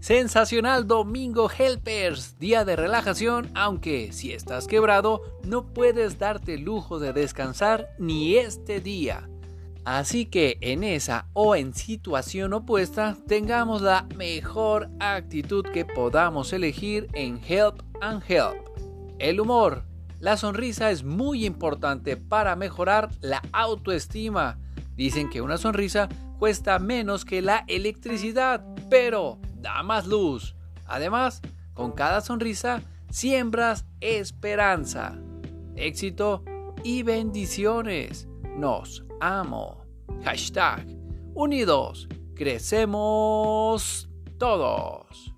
Sensacional domingo Helpers, día de relajación, aunque si estás quebrado no puedes darte el lujo de descansar ni este día. Así que en esa o en situación opuesta tengamos la mejor actitud que podamos elegir en Help and Help. El humor, la sonrisa es muy importante para mejorar la autoestima. Dicen que una sonrisa cuesta menos que la electricidad, pero da más luz. Además, con cada sonrisa siembras esperanza, éxito y bendiciones. Nos amo. Hashtag unidos. Crecemos todos.